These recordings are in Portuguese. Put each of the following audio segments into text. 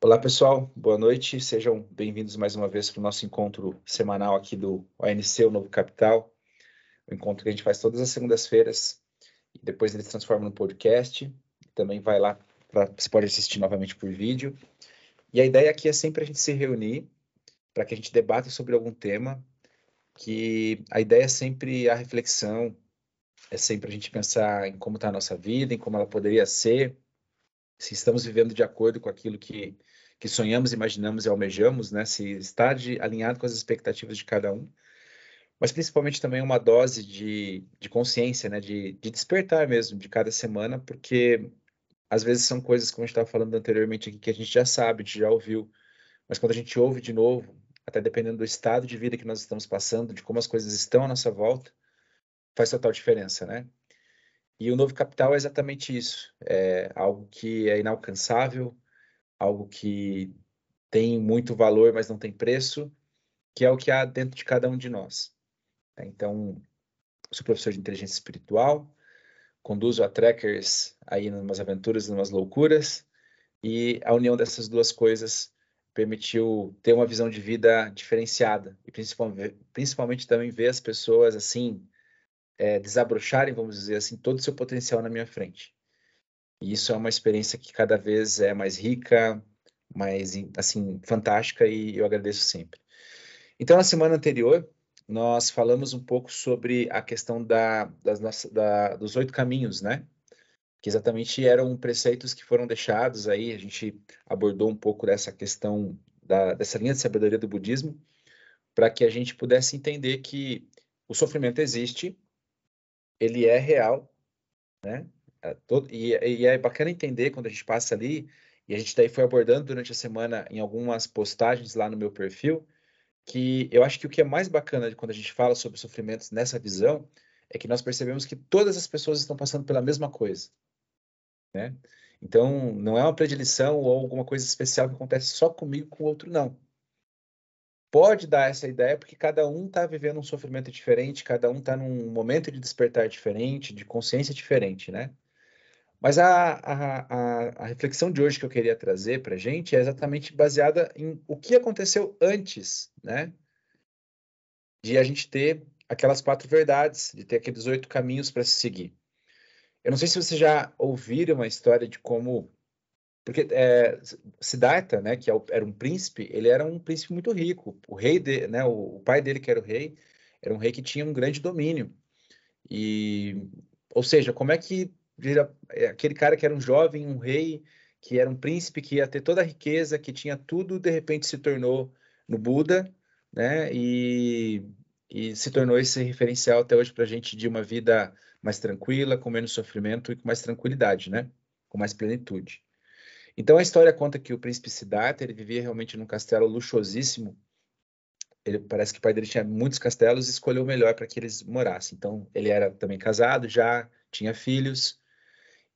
Olá, pessoal. Boa noite. Sejam bem-vindos mais uma vez para o nosso encontro semanal aqui do ONC, o Novo Capital. O encontro que a gente faz todas as segundas-feiras. E depois ele se transforma no podcast. Também vai lá, pra, você pode assistir novamente por vídeo. E a ideia aqui é sempre a gente se reunir para que a gente debata sobre algum tema. Que a ideia é sempre a reflexão, é sempre a gente pensar em como está a nossa vida, em como ela poderia ser, se estamos vivendo de acordo com aquilo que que sonhamos, imaginamos e almejamos, né? Se está de, alinhado com as expectativas de cada um, mas principalmente também uma dose de, de consciência, né? De, de despertar mesmo de cada semana, porque às vezes são coisas, como a gente estava falando anteriormente aqui, que a gente já sabe, a gente já ouviu, mas quando a gente ouve de novo, até dependendo do estado de vida que nós estamos passando, de como as coisas estão à nossa volta, faz total diferença, né? E o novo capital é exatamente isso, é algo que é inalcançável, algo que tem muito valor, mas não tem preço, que é o que há dentro de cada um de nós. Então, sou professor de inteligência espiritual, conduzo a trackers aí em umas aventuras, umas loucuras, e a união dessas duas coisas permitiu ter uma visão de vida diferenciada e principalmente, principalmente também ver as pessoas assim é, desabrocharem, vamos dizer assim, todo o seu potencial na minha frente. E isso é uma experiência que cada vez é mais rica, mais assim fantástica e eu agradeço sempre. Então, na semana anterior, nós falamos um pouco sobre a questão da, das nossas, da, dos oito caminhos, né? Que exatamente eram preceitos que foram deixados aí, a gente abordou um pouco dessa questão da, dessa linha de sabedoria do budismo, para que a gente pudesse entender que o sofrimento existe, ele é real, né? É, todo, e, e, é bacana entender quando a gente passa ali, e a gente daí foi abordando durante a semana em algumas postagens lá no meu perfil, que eu acho que o que é mais bacana quando a gente fala sobre sofrimentos nessa visão é que nós percebemos que todas as pessoas estão passando pela mesma coisa, né? Então, não é uma predileção ou alguma coisa especial que acontece só comigo com o outro, não. Pode dar essa ideia porque cada um está vivendo um sofrimento diferente, cada um está num momento de despertar diferente, de consciência diferente, né? Mas a, a, a, a reflexão de hoje que eu queria trazer para a gente é exatamente baseada em o que aconteceu antes, né? De a gente ter aquelas quatro verdades, de ter aqueles oito caminhos para se seguir. Eu não sei se vocês já ouviram uma história de como. Porque é, Siddhartha, né, que é era um príncipe, ele era um príncipe muito rico. O rei, de, né, o pai dele, que era o rei, era um rei que tinha um grande domínio. E, ou seja, como é que vira é, aquele cara que era um jovem, um rei, que era um príncipe, que ia ter toda a riqueza, que tinha tudo, de repente se tornou no Buda, né? E, e se tornou esse referencial até hoje para a gente de uma vida mais tranquila, com menos sofrimento e com mais tranquilidade, né? Com mais plenitude. Então a história conta que o príncipe Siddhartha ele vivia realmente num castelo luxuosíssimo. Ele parece que o pai dele tinha muitos castelos e escolheu o melhor para que eles morassem. Então ele era também casado, já tinha filhos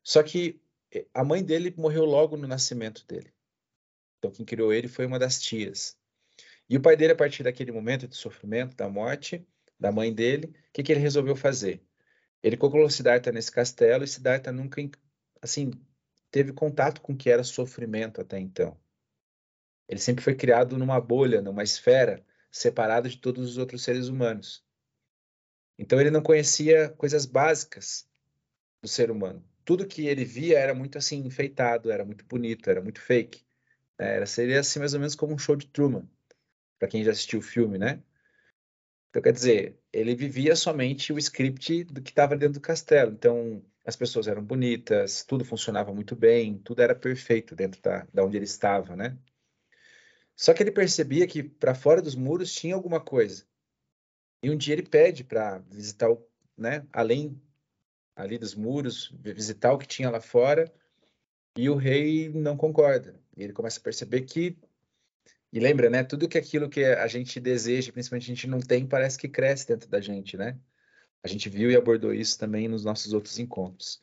só que eh, a mãe dele morreu logo no nascimento dele. Então, quem criou ele foi uma das tias. E o pai dele, a partir daquele momento de sofrimento, da morte da mãe dele, o que, que ele resolveu fazer? Ele colocou Siddhartha nesse castelo e Siddhartha nunca, assim, teve contato com o que era sofrimento até então. Ele sempre foi criado numa bolha, numa esfera, separada de todos os outros seres humanos. Então ele não conhecia coisas básicas do ser humano tudo que ele via era muito assim enfeitado, era muito bonito, era muito fake. Né? Era, seria assim mais ou menos como um show de Truman, para quem já assistiu o filme, né? Então, quer dizer, ele vivia somente o script do que estava dentro do castelo. Então, as pessoas eram bonitas, tudo funcionava muito bem, tudo era perfeito dentro da, da onde ele estava, né? Só que ele percebia que para fora dos muros tinha alguma coisa. E um dia ele pede para visitar, o, né, além ali dos muros, visitar o que tinha lá fora, e o rei não concorda. Ele começa a perceber que e lembra, né? Tudo que aquilo que a gente deseja, principalmente a gente não tem, parece que cresce dentro da gente, né? A gente viu e abordou isso também nos nossos outros encontros.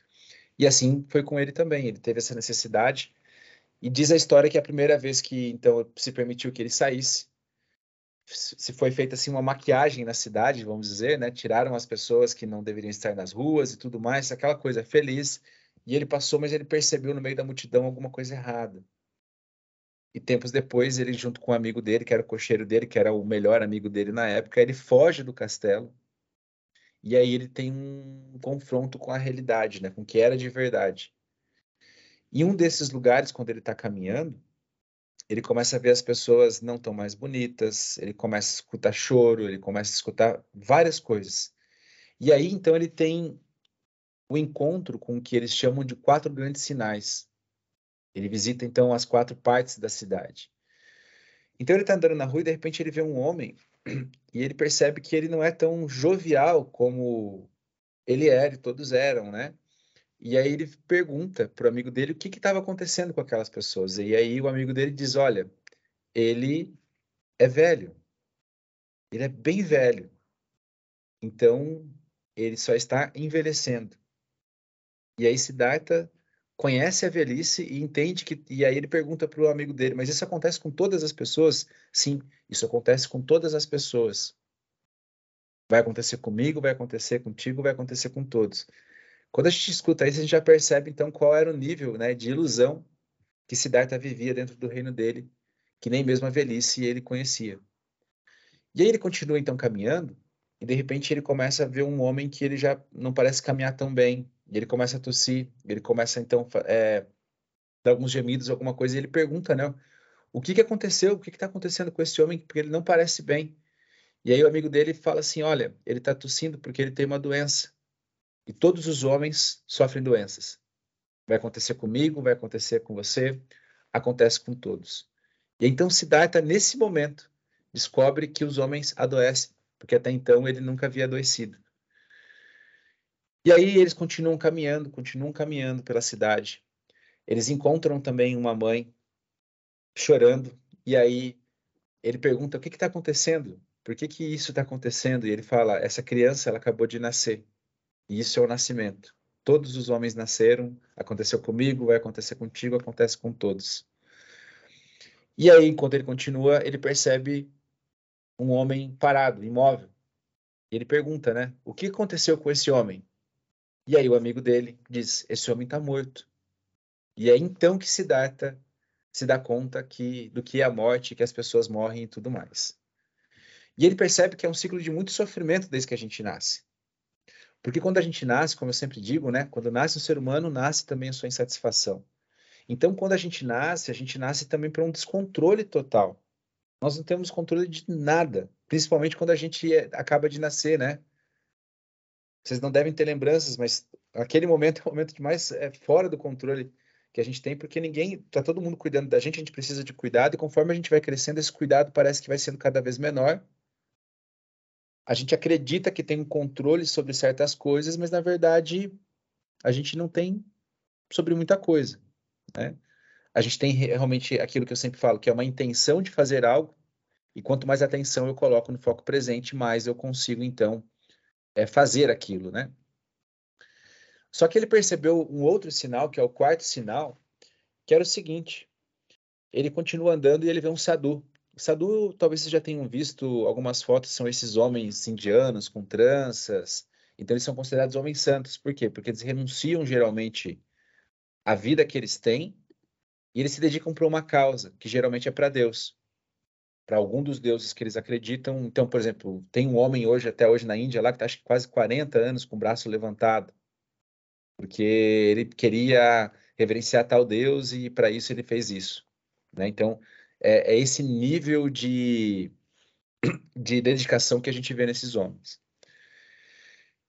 E assim foi com ele também. Ele teve essa necessidade. E diz a história que a primeira vez que então se permitiu que ele saísse, se foi feita assim uma maquiagem na cidade, vamos dizer, né? Tiraram as pessoas que não deveriam estar nas ruas e tudo mais, aquela coisa feliz. E ele passou, mas ele percebeu no meio da multidão alguma coisa errada. E tempos depois, ele, junto com um amigo dele, que era o cocheiro dele, que era o melhor amigo dele na época, ele foge do castelo. E aí ele tem um confronto com a realidade, né? com o que era de verdade. Em um desses lugares, quando ele está caminhando, ele começa a ver as pessoas não tão mais bonitas, ele começa a escutar choro, ele começa a escutar várias coisas. E aí, então, ele tem o encontro com o que eles chamam de quatro grandes sinais. Ele visita, então, as quatro partes da cidade. Então, ele está andando na rua e, de repente, ele vê um homem e ele percebe que ele não é tão jovial como ele era e todos eram, né? E aí ele pergunta para o amigo dele o que estava acontecendo com aquelas pessoas. E aí o amigo dele diz: Olha, ele é velho. Ele é bem velho. Então, ele só está envelhecendo. E aí Siddhartha conhece a velhice e entende que. E aí ele pergunta para o amigo dele: Mas isso acontece com todas as pessoas? Sim, isso acontece com todas as pessoas. Vai acontecer comigo, vai acontecer contigo, vai acontecer com todos. Quando a gente escuta isso, a gente já percebe então qual era o nível né, de ilusão que Siddhartha vivia dentro do reino dele, que nem mesmo a velhice ele conhecia. E aí ele continua então caminhando, e de repente ele começa a ver um homem que ele já não parece caminhar tão bem, e ele começa a tossir, ele começa então é, dar alguns gemidos, alguma coisa, e ele pergunta, né, o que que aconteceu, o que está acontecendo com esse homem, porque ele não parece bem. E aí o amigo dele fala assim, olha, ele está tossindo porque ele tem uma doença. E todos os homens sofrem doenças. Vai acontecer comigo, vai acontecer com você, acontece com todos. E então Siddhartha, nesse momento, descobre que os homens adoecem, porque até então ele nunca havia adoecido. E aí eles continuam caminhando, continuam caminhando pela cidade. Eles encontram também uma mãe chorando, e aí ele pergunta: o que está acontecendo? Por que, que isso está acontecendo? E ele fala: essa criança ela acabou de nascer. E isso é o nascimento. Todos os homens nasceram, aconteceu comigo, vai acontecer contigo, acontece com todos. E aí, enquanto ele continua, ele percebe um homem parado, imóvel. E ele pergunta, né? O que aconteceu com esse homem? E aí o amigo dele diz: esse homem está morto. E é então que Siddhartha se dá conta que do que é a morte, que as pessoas morrem e tudo mais. E ele percebe que é um ciclo de muito sofrimento desde que a gente nasce. Porque quando a gente nasce, como eu sempre digo, né? Quando nasce um ser humano, nasce também a sua insatisfação. Então, quando a gente nasce, a gente nasce também para um descontrole total. Nós não temos controle de nada, principalmente quando a gente é, acaba de nascer, né? Vocês não devem ter lembranças, mas aquele momento é o momento de mais é, fora do controle que a gente tem, porque ninguém, tá todo mundo cuidando da gente, a gente precisa de cuidado, e conforme a gente vai crescendo, esse cuidado parece que vai sendo cada vez menor, a gente acredita que tem um controle sobre certas coisas, mas na verdade a gente não tem sobre muita coisa, né? A gente tem realmente aquilo que eu sempre falo, que é uma intenção de fazer algo, e quanto mais atenção eu coloco no foco presente, mais eu consigo então é, fazer aquilo, né? Só que ele percebeu um outro sinal, que é o quarto sinal, que era o seguinte: ele continua andando e ele vê um sadhu, Sadu, talvez vocês já tenham visto algumas fotos, são esses homens indianos com tranças. Então, eles são considerados homens santos. Por quê? Porque eles renunciam geralmente à vida que eles têm e eles se dedicam para uma causa, que geralmente é para Deus, para algum dos deuses que eles acreditam. Então, por exemplo, tem um homem hoje, até hoje na Índia, lá que está acho que quase 40 anos com o braço levantado, porque ele queria reverenciar tal deus e para isso ele fez isso. Né? Então, é, é esse nível de, de dedicação que a gente vê nesses homens.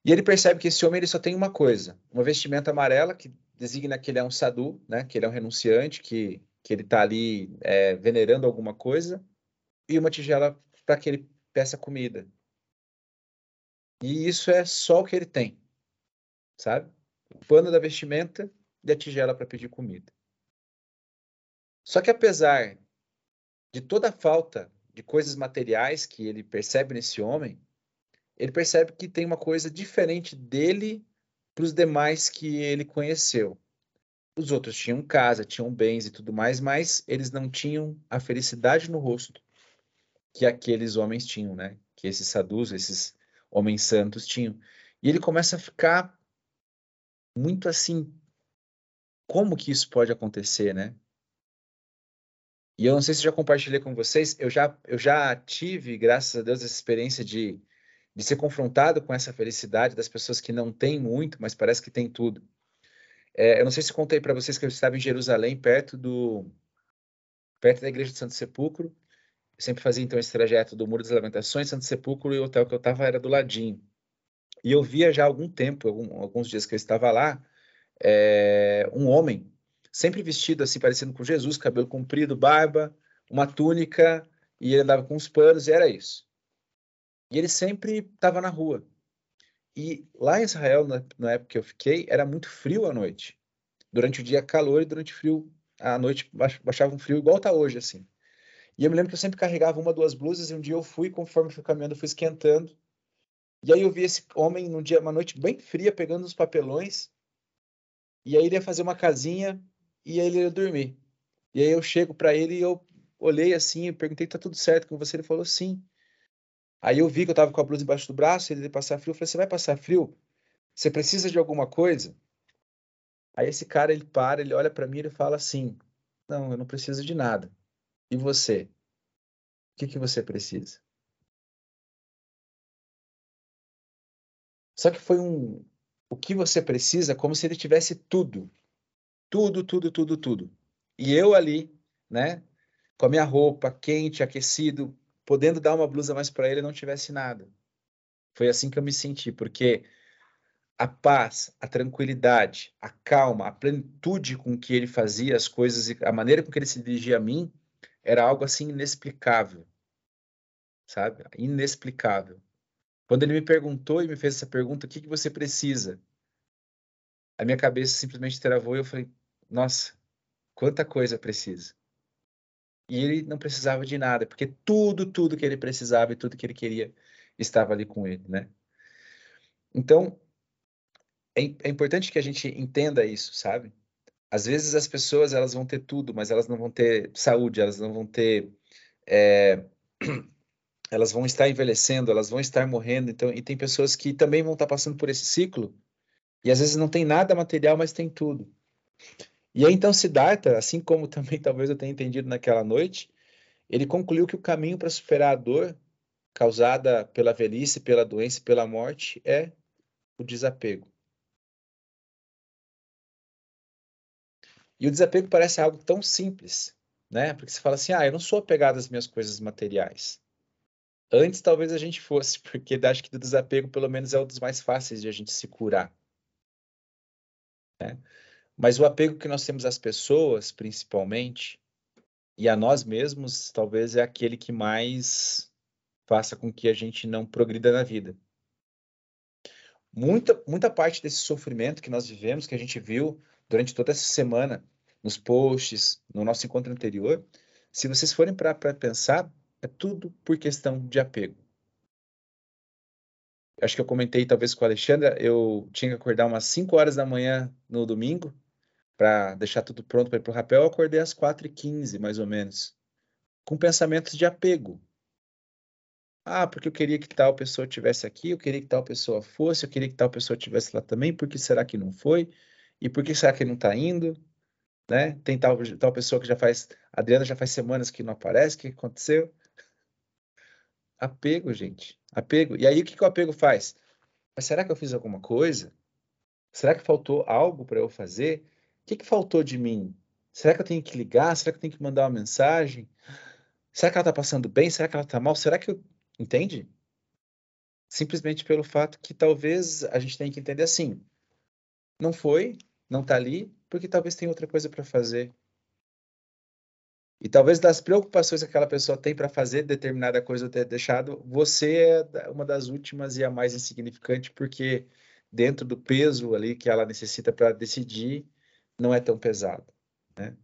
E ele percebe que esse homem ele só tem uma coisa, uma vestimenta amarela que designa que ele é um sadhu, né? que ele é um renunciante, que, que ele está ali é, venerando alguma coisa, e uma tigela para que ele peça comida. E isso é só o que ele tem, sabe? O pano da vestimenta e a tigela para pedir comida. Só que apesar de toda a falta de coisas materiais que ele percebe nesse homem, ele percebe que tem uma coisa diferente dele para os demais que ele conheceu. Os outros tinham casa, tinham bens e tudo mais, mas eles não tinham a felicidade no rosto que aqueles homens tinham, né? Que esses sadus, esses homens santos tinham. E ele começa a ficar muito assim, como que isso pode acontecer, né? E eu não sei se já compartilhei com vocês, eu já, eu já tive, graças a Deus, essa experiência de, de ser confrontado com essa felicidade das pessoas que não têm muito, mas parece que tem tudo. É, eu não sei se contei para vocês que eu estava em Jerusalém, perto do perto da igreja de Santo Sepulcro. Eu sempre fazia então esse trajeto do Muro das Lamentações, Santo Sepulcro, e o hotel que eu estava era do ladinho. E eu via já há algum tempo, algum, alguns dias que eu estava lá, é, um homem sempre vestido assim, parecendo com Jesus, cabelo comprido, barba, uma túnica, e ele andava com os panos, e era isso. E ele sempre estava na rua. E lá em Israel, na, na, época que eu fiquei, era muito frio à noite. Durante o dia calor e durante o frio, à noite baixava um frio igual está hoje, assim. E eu me lembro que eu sempre carregava uma, duas blusas, e um dia eu fui, conforme fui caminhando, fui esquentando. E aí eu vi esse homem num dia, uma noite bem fria, pegando uns papelões, e aí ele ia fazer uma casinha e aí ele ia dormir. E aí eu chego para ele e eu olhei assim, perguntei, tá tudo certo com você? Ele falou, sim. Aí eu vi que eu tava com a blusa embaixo do braço, ele ia passar frio. Eu falei, você vai passar frio? Você precisa de alguma coisa? Aí esse cara, ele para, ele olha para mim e fala assim, não, eu não preciso de nada. E você? O que, que você precisa? Só que foi um, o que você precisa, como se ele tivesse tudo. Tudo, tudo, tudo, tudo. E eu ali, né, com a minha roupa quente, aquecido, podendo dar uma blusa mais para ele, não tivesse nada. Foi assim que eu me senti, porque a paz, a tranquilidade, a calma, a plenitude com que ele fazia as coisas e a maneira com que ele se dirigia a mim era algo assim inexplicável. Sabe? Inexplicável. Quando ele me perguntou e me fez essa pergunta, o que, que você precisa? A minha cabeça simplesmente travou e eu falei, nossa, quanta coisa precisa. E ele não precisava de nada, porque tudo, tudo que ele precisava e tudo que ele queria estava ali com ele, né? Então, é, é importante que a gente entenda isso, sabe? Às vezes as pessoas elas vão ter tudo, mas elas não vão ter saúde, elas não vão ter é, elas vão estar envelhecendo, elas vão estar morrendo, então, e tem pessoas que também vão estar passando por esse ciclo, e às vezes não tem nada material, mas tem tudo. E aí então Siddhartha, assim como também talvez eu tenha entendido naquela noite, ele concluiu que o caminho para superar a dor causada pela velhice, pela doença pela morte é o desapego. E o desapego parece algo tão simples, né? Porque você fala assim: "Ah, eu não sou apegado às minhas coisas materiais". Antes talvez a gente fosse, porque acho que do desapego pelo menos é um dos mais fáceis de a gente se curar. Né? Mas o apego que nós temos às pessoas, principalmente, e a nós mesmos, talvez é aquele que mais faça com que a gente não progrida na vida. Muita, muita parte desse sofrimento que nós vivemos, que a gente viu durante toda essa semana, nos posts, no nosso encontro anterior, se vocês forem para pensar, é tudo por questão de apego. Acho que eu comentei talvez com a Alexandra, eu tinha que acordar umas 5 horas da manhã no domingo para deixar tudo pronto para ir para o rapel. Eu acordei às 4h15, mais ou menos, com pensamentos de apego. Ah, porque eu queria que tal pessoa tivesse aqui, eu queria que tal pessoa fosse, eu queria que tal pessoa tivesse lá também, por que será que não foi? E por que será que não está indo? Né? Tem tal, tal pessoa que já faz. A Adriana já faz semanas que não aparece, o que aconteceu? Apego, gente. Apego. E aí o que, que o apego faz? Mas será que eu fiz alguma coisa? Será que faltou algo para eu fazer? O que, que faltou de mim? Será que eu tenho que ligar? Será que eu tenho que mandar uma mensagem? Será que ela está passando bem? Será que ela está mal? Será que eu. Entende? Simplesmente pelo fato que talvez a gente tenha que entender assim. Não foi, não está ali, porque talvez tenha outra coisa para fazer. E talvez das preocupações que aquela pessoa tem para fazer determinada coisa ou ter deixado, você é uma das últimas e a mais insignificante, porque dentro do peso ali que ela necessita para decidir, não é tão pesado, né?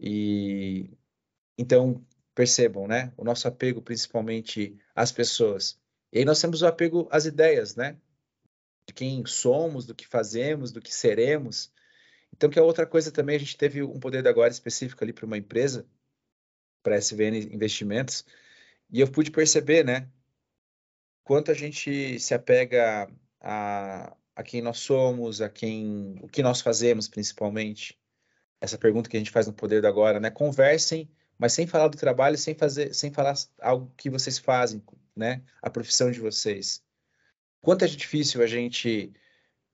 E então percebam, né? O nosso apego principalmente às pessoas. E aí nós temos o apego às ideias, né? De quem somos, do que fazemos, do que seremos. Então, que é outra coisa também, a gente teve um poder de agora específico ali para uma empresa, para SVN Investimentos, e eu pude perceber, né, quanto a gente se apega a, a quem nós somos, a quem, o que nós fazemos, principalmente. Essa pergunta que a gente faz no Poder da Agora, né? Conversem mas sem falar do trabalho, sem fazer, sem falar algo que vocês fazem, né? A profissão de vocês. Quanto é difícil a gente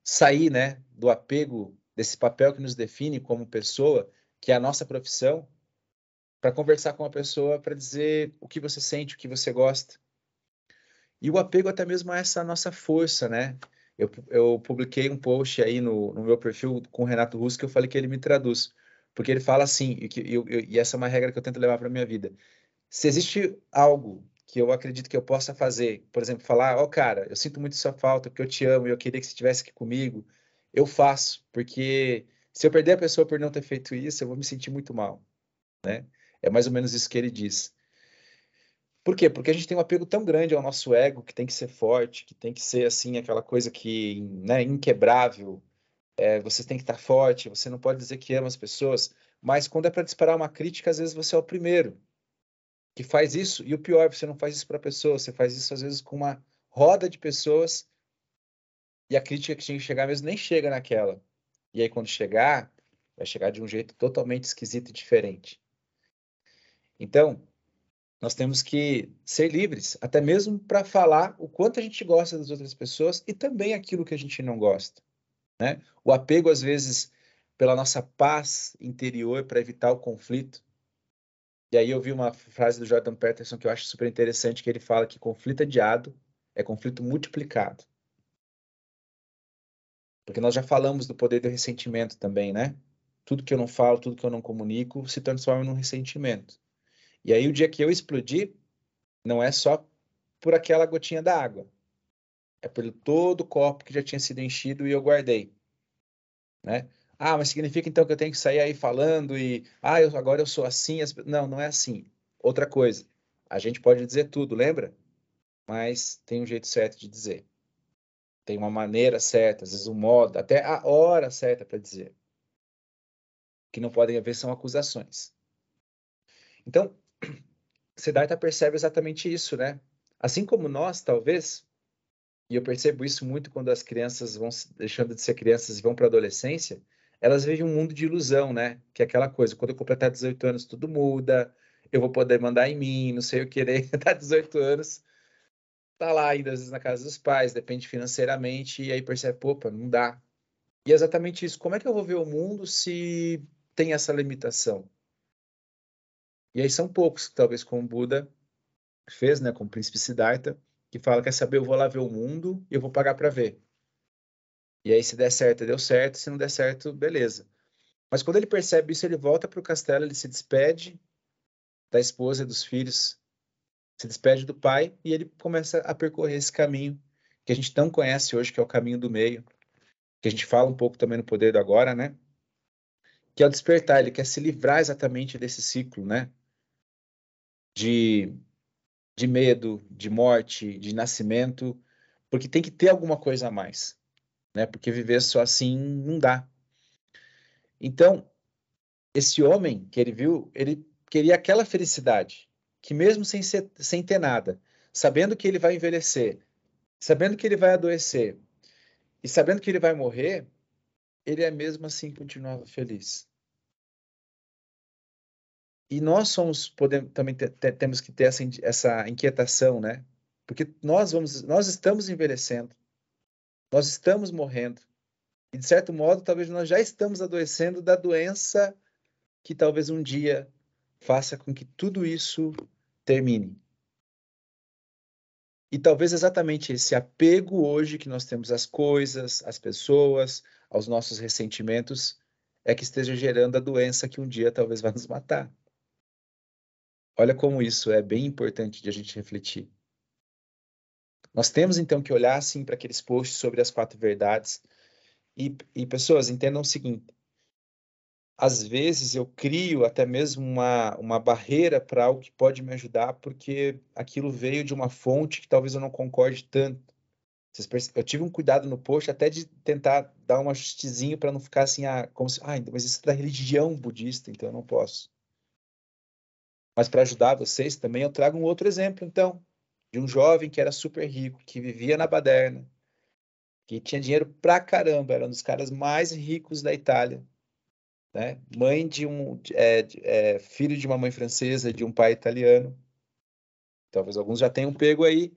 sair, né, do apego desse papel que nos define como pessoa, que é a nossa profissão, para conversar com a pessoa para dizer o que você sente, o que você gosta. E o apego até mesmo a essa nossa força, né? Eu, eu publiquei um post aí no, no meu perfil com o Renato Russo que eu falei que ele me traduz. Porque ele fala assim, e, que, eu, eu, e essa é uma regra que eu tento levar para minha vida. Se existe algo que eu acredito que eu possa fazer, por exemplo, falar, ó oh, cara, eu sinto muito sua falta, porque eu te amo e eu queria que você estivesse aqui comigo, eu faço, porque se eu perder a pessoa por não ter feito isso, eu vou me sentir muito mal, né? É mais ou menos isso que ele diz. Por quê? Porque a gente tem um apego tão grande ao nosso ego, que tem que ser forte, que tem que ser assim aquela coisa que, né, inquebrável, é, você tem que estar forte, você não pode dizer que ama as pessoas, mas quando é para disparar uma crítica, às vezes você é o primeiro que faz isso, e o pior, você não faz isso para a pessoa, você faz isso às vezes com uma roda de pessoas, e a crítica que tinha que chegar mesmo nem chega naquela. E aí quando chegar, vai chegar de um jeito totalmente esquisito e diferente. Então, nós temos que ser livres, até mesmo para falar o quanto a gente gosta das outras pessoas e também aquilo que a gente não gosta. Né? O apego, às vezes, pela nossa paz interior para evitar o conflito. E aí eu vi uma frase do Jordan Peterson que eu acho super interessante, que ele fala que conflito adiado é conflito multiplicado. Porque nós já falamos do poder do ressentimento também, né? Tudo que eu não falo, tudo que eu não comunico se transforma num ressentimento. E aí o dia que eu explodir, não é só por aquela gotinha da água, é pelo todo o copo que já tinha sido enchido e eu guardei. Né? Ah, mas significa então que eu tenho que sair aí falando e ah, eu, agora eu sou assim? As... Não, não é assim. Outra coisa, a gente pode dizer tudo, lembra? Mas tem um jeito certo de dizer. Tem uma maneira certa, às vezes um modo, até a hora certa para dizer. O que não podem haver são acusações. Então, Siddhartha percebe exatamente isso, né? Assim como nós, talvez, e eu percebo isso muito quando as crianças vão deixando de ser crianças e vão para a adolescência, elas vivem um mundo de ilusão, né? Que é aquela coisa, quando eu completar 18 anos, tudo muda, eu vou poder mandar em mim, não sei o que, daí tá 18 anos, tá lá ainda às vezes na casa dos pais, depende financeiramente, e aí percebe, opa, não dá. E é exatamente isso, como é que eu vou ver o mundo se tem essa limitação? E aí são poucos, talvez como Buda fez, né, com o príncipe Siddhartha, que fala, quer saber, eu vou lá ver o mundo e eu vou pagar para ver. E aí, se der certo, deu certo, se não der certo, beleza. Mas quando ele percebe isso, ele volta para o castelo, ele se despede da esposa e dos filhos, se despede do pai e ele começa a percorrer esse caminho que a gente não conhece hoje, que é o caminho do meio, que a gente fala um pouco também no poder do agora, né? Que é o despertar, ele quer se livrar exatamente desse ciclo, né? De de medo, de morte, de nascimento, porque tem que ter alguma coisa a mais, né? Porque viver só assim não dá. Então, esse homem que ele viu, ele queria aquela felicidade, que mesmo sem, ser, sem ter nada, sabendo que ele vai envelhecer, sabendo que ele vai adoecer e sabendo que ele vai morrer, ele é mesmo assim continuava feliz. E nós somos podemos, também te, te, temos que ter essa, essa inquietação, né? Porque nós vamos, nós estamos envelhecendo, nós estamos morrendo e de certo modo talvez nós já estamos adoecendo da doença que talvez um dia faça com que tudo isso termine. E talvez exatamente esse apego hoje que nós temos às coisas, às pessoas, aos nossos ressentimentos, é que esteja gerando a doença que um dia talvez vá nos matar. Olha como isso é bem importante de a gente refletir. Nós temos então que olhar assim para aqueles posts sobre as quatro verdades e, e pessoas entendam o seguinte: às vezes eu crio até mesmo uma, uma barreira para algo que pode me ajudar, porque aquilo veio de uma fonte que talvez eu não concorde tanto. Eu tive um cuidado no post até de tentar dar um ajustezinho para não ficar assim, ah, como se, ah, mas isso é da religião budista, então eu não posso. Mas para ajudar vocês também, eu trago um outro exemplo, então, de um jovem que era super rico, que vivia na baderna, que tinha dinheiro pra caramba, era um dos caras mais ricos da Itália. né? Mãe de um é, é, filho de uma mãe francesa, de um pai italiano. Talvez alguns já tenham pego aí.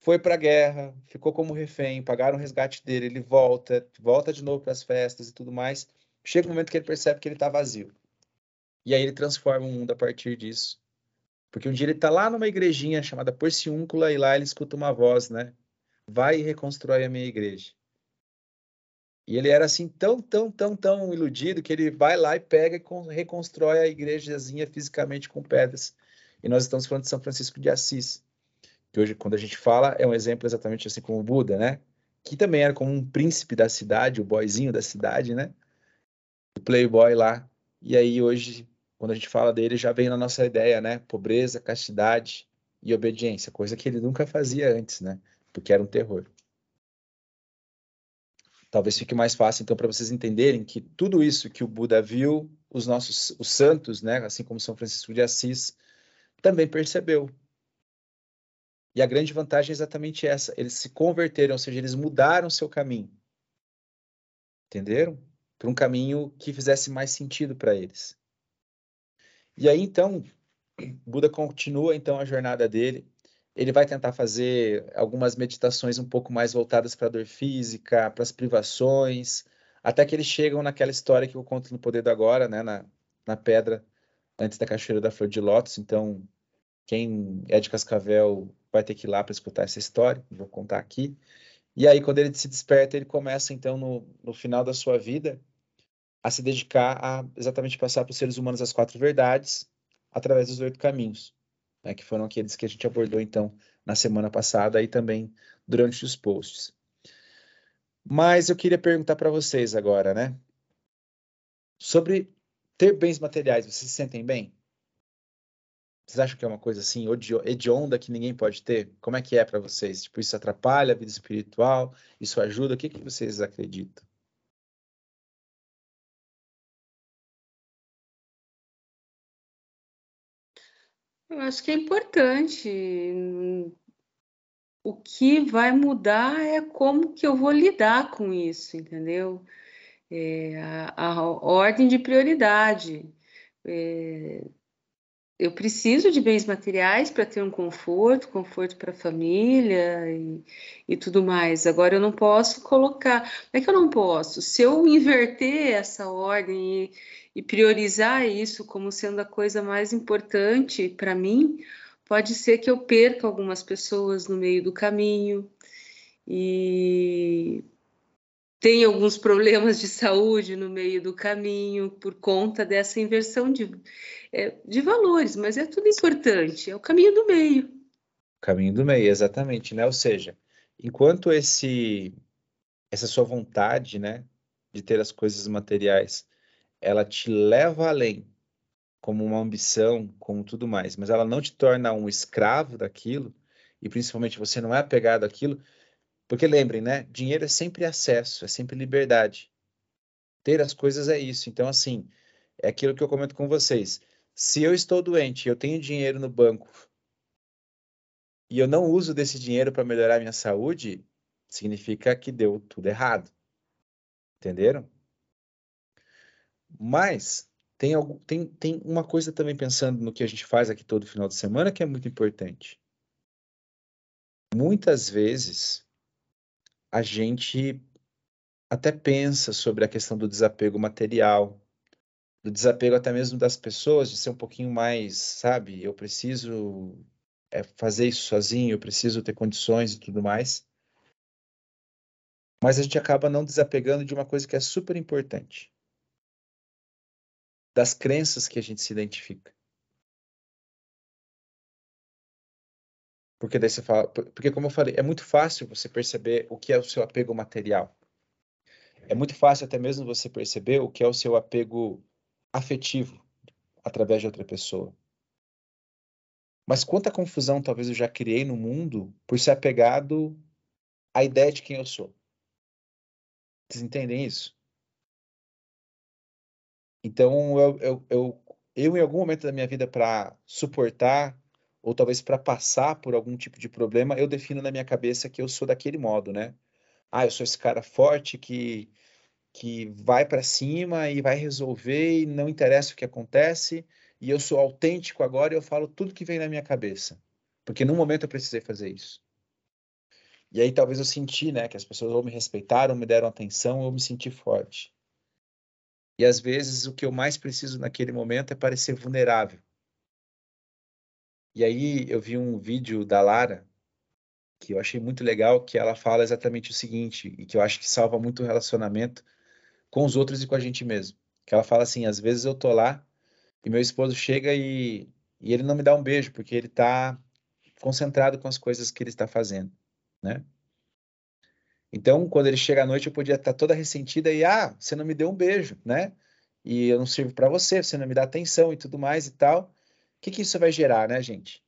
Foi para a guerra, ficou como refém, pagaram o resgate dele, ele volta, volta de novo para as festas e tudo mais. Chega um momento que ele percebe que ele está vazio. E aí ele transforma o mundo a partir disso. Porque um dia ele está lá numa igrejinha chamada Porciúncula e lá ele escuta uma voz, né? Vai e reconstrói a minha igreja. E ele era assim tão, tão, tão, tão iludido que ele vai lá e pega e reconstrói a igrejazinha fisicamente com pedras. E nós estamos falando de São Francisco de Assis, que hoje, quando a gente fala, é um exemplo exatamente assim como o Buda, né? Que também era como um príncipe da cidade, o boyzinho da cidade, né? O playboy lá. E aí hoje quando a gente fala dele, já vem na nossa ideia, né? Pobreza, castidade e obediência, coisa que ele nunca fazia antes, né? Porque era um terror. Talvez fique mais fácil, então, para vocês entenderem que tudo isso que o Buda viu, os nossos os santos, né? Assim como São Francisco de Assis, também percebeu. E a grande vantagem é exatamente essa: eles se converteram, ou seja, eles mudaram seu caminho. Entenderam? Para um caminho que fizesse mais sentido para eles. E aí, então, Buda continua, então, a jornada dele. Ele vai tentar fazer algumas meditações um pouco mais voltadas para a dor física, para as privações, até que eles chegam naquela história que eu conto no Poder do Agora, né, na, na pedra, antes da Cachoeira da Flor de Lótus. Então, quem é de Cascavel vai ter que ir lá para escutar essa história, vou contar aqui. E aí, quando ele se desperta, ele começa, então, no, no final da sua vida, a se dedicar a exatamente passar para os seres humanos as quatro verdades através dos oito caminhos, né, que foram aqueles que a gente abordou então na semana passada e também durante os posts. Mas eu queria perguntar para vocês agora, né? Sobre ter bens materiais, vocês se sentem bem? Vocês acham que é uma coisa assim hedionda que ninguém pode ter? Como é que é para vocês? Tipo, isso atrapalha a vida espiritual? Isso ajuda? O que, que vocês acreditam? Eu acho que é importante. O que vai mudar é como que eu vou lidar com isso, entendeu? É, a, a, ordem de prioridade. É, eu preciso de bens materiais para ter um conforto, conforto para a família e, e, tudo mais. Agora eu não posso colocar. É que eu não posso. Se eu inverter essa ordem e, e priorizar isso como sendo a coisa mais importante para mim, pode ser que eu perca algumas pessoas no meio do caminho e tenha alguns problemas de saúde no meio do caminho por conta dessa inversão de, é, de valores, mas é tudo importante, é o caminho do meio. Caminho do meio, exatamente, né? Ou seja, enquanto esse essa sua vontade, né, de ter as coisas materiais ela te leva além, como uma ambição, como tudo mais, mas ela não te torna um escravo daquilo, e principalmente você não é apegado àquilo, porque lembrem, né? Dinheiro é sempre acesso, é sempre liberdade. Ter as coisas é isso. Então, assim, é aquilo que eu comento com vocês. Se eu estou doente, eu tenho dinheiro no banco e eu não uso desse dinheiro para melhorar minha saúde, significa que deu tudo errado. Entenderam? Mas tem, algo, tem, tem uma coisa também pensando no que a gente faz aqui todo final de semana que é muito importante. Muitas vezes a gente até pensa sobre a questão do desapego material, do desapego até mesmo das pessoas, de ser um pouquinho mais, sabe, eu preciso é, fazer isso sozinho, eu preciso ter condições e tudo mais. Mas a gente acaba não desapegando de uma coisa que é super importante, das crenças que a gente se identifica. Porque daí você fala, porque como eu falei, é muito fácil você perceber o que é o seu apego material. É muito fácil até mesmo você perceber o que é o seu apego afetivo através de outra pessoa. Mas quanta confusão talvez eu já criei no mundo por ser apegado à ideia de quem eu sou. Vocês entendem isso? Então, eu, eu, eu, eu em algum momento da minha vida, para suportar, ou talvez para passar por algum tipo de problema, eu defino na minha cabeça que eu sou daquele modo, né? Ah, eu sou esse cara forte que, que vai para cima e vai resolver e não interessa o que acontece, e eu sou autêntico agora e eu falo tudo que vem na minha cabeça. Porque no momento eu precisei fazer isso. E aí talvez eu senti, né, que as pessoas ou me respeitaram, me deram atenção, ou eu me senti forte. E às vezes o que eu mais preciso naquele momento é parecer vulnerável. E aí eu vi um vídeo da Lara que eu achei muito legal, que ela fala exatamente o seguinte e que eu acho que salva muito o relacionamento com os outros e com a gente mesmo. Que ela fala assim, às vezes eu tô lá e meu esposo chega e, e ele não me dá um beijo porque ele tá concentrado com as coisas que ele está fazendo, né? Então, quando ele chega à noite, eu podia estar toda ressentida e, ah, você não me deu um beijo, né? E eu não sirvo para você, você não me dá atenção e tudo mais e tal. O que, que isso vai gerar, né, gente?